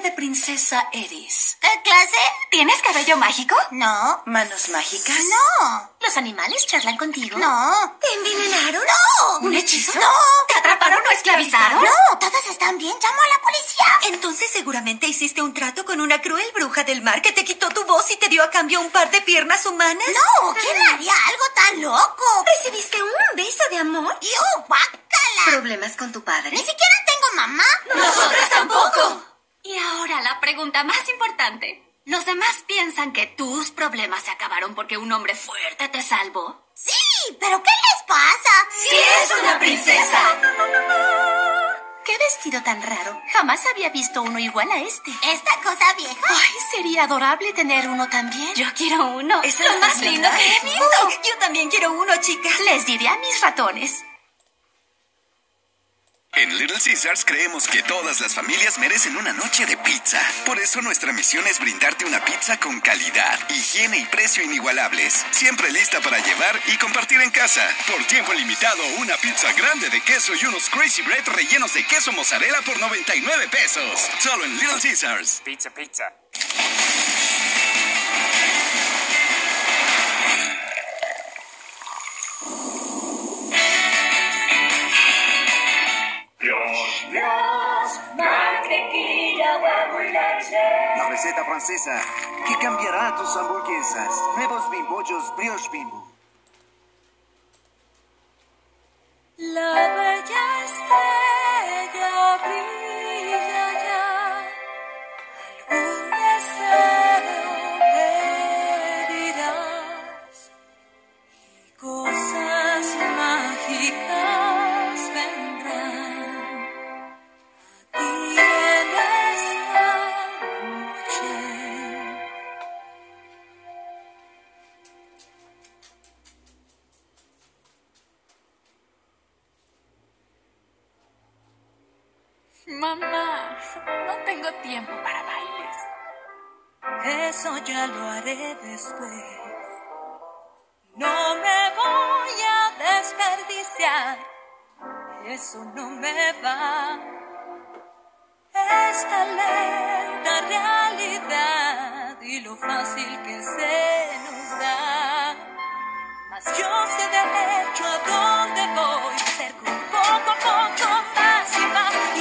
de princesa eres? ¿Qué clase? ¿Tienes cabello mágico? No. ¿Manos mágicas? No. ¿Los animales charlan contigo? No. ¿Te envenenaron? No. ¿Un hechizo? No. ¿Te atraparon o esclavizaron? No, todos están bien. Llamo a la policía. Entonces seguramente hiciste un trato con una cruel bruja del mar que te quitó tu voz y te dio a cambio un par de piernas humanas. No, ¿quién haría algo tan loco? ¿Recibiste un beso de amor? ¡Yo, guácala! ¿Problemas con tu padre? Ni siquiera tengo mamá. ¡Nosotras tampoco! Y ahora la pregunta más importante. ¿Los demás piensan que tus problemas se acabaron porque un hombre fuerte te salvó? Sí, pero ¿qué les pasa? ¡Sí es una princesa! ¡Qué vestido tan raro! Jamás había visto uno igual a este. ¿Esta cosa vieja? Ay, sería adorable tener uno también. Yo quiero uno. Es lo más lindo que he visto. Uy, yo también quiero uno, chicas. Les diré a mis ratones. En Little Caesars creemos que todas las familias merecen una noche de pizza. Por eso nuestra misión es brindarte una pizza con calidad, higiene y precio inigualables. Siempre lista para llevar y compartir en casa. Por tiempo limitado, una pizza grande de queso y unos Crazy Bread rellenos de queso mozzarella por 99 pesos. Solo en Little Caesars. Pizza, pizza. Francesa que cambiará tus hamburguesas. Nuevos bimbollos brioche bimbo. La bella estrella brilla ya, algún deseo pedirás y cosas mágicas Mamá, no tengo tiempo para bailes. Eso ya lo haré después. No me voy a desperdiciar. Eso no me va. Esta lenta realidad y lo fácil que se nos da. Mas yo sé de hecho a dónde voy. Me acerco poco a poco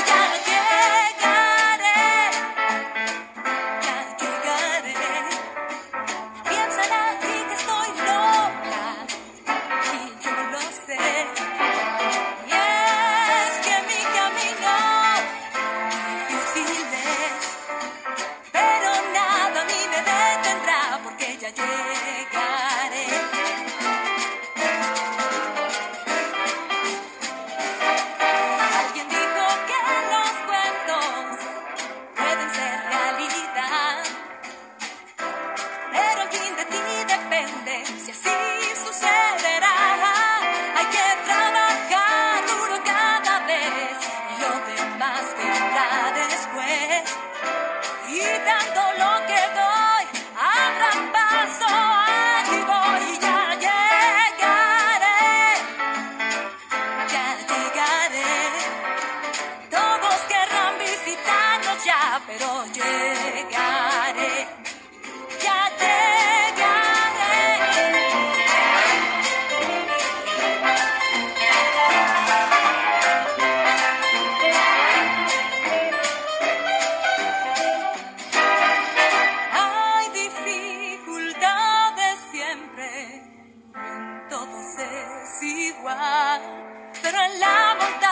más pero llegaré. Ya llegaré. Hay dificultades siempre, en es igual, pero en la montaña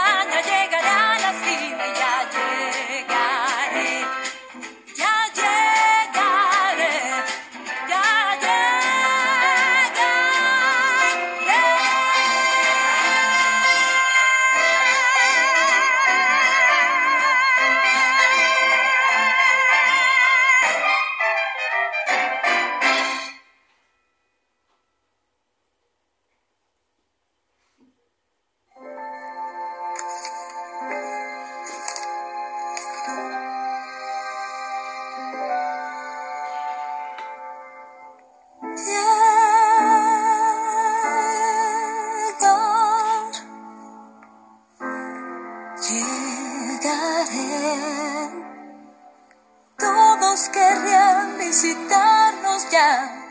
Todos querrían visitarnos ya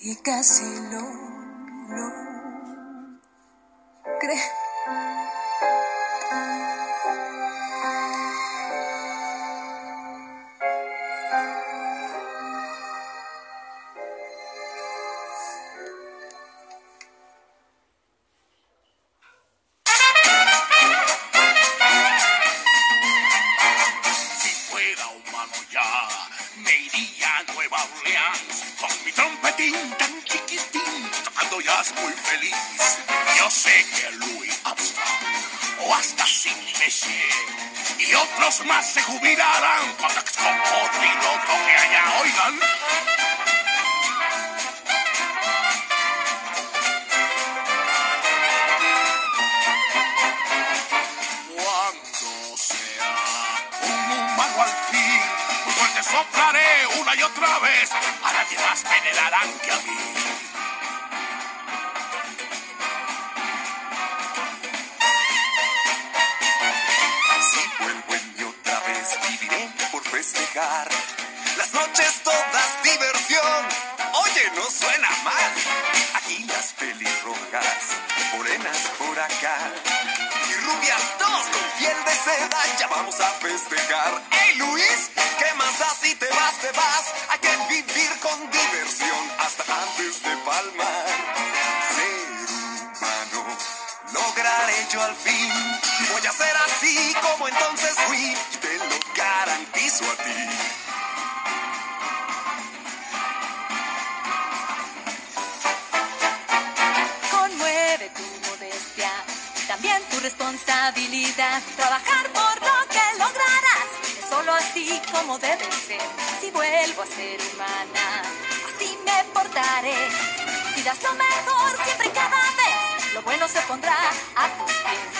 y casi lo, lo creo. O hasta Sidney Bechet y otros más se jubilarán y lo toque allá, oigan. Cuando sea un humano al fin, muy fuerte soplaré una y otra vez, a nadie más venerarán que a mí. Y rubias dos con piel de seda, ya vamos a festejar. ¡Hey Luis! ¿Qué más da si te vas, te vas? Hay que vivir con diversión hasta antes de palmar. Ser humano, lograré yo al fin. Voy a ser así como entonces fui, y te lo garantizo a ti. Tu responsabilidad. Trabajar por lo que lograrás, es solo así como debe ser. Si vuelvo a ser humana, así me portaré. Si das lo mejor siempre y cada vez, lo bueno se pondrá a tus pies.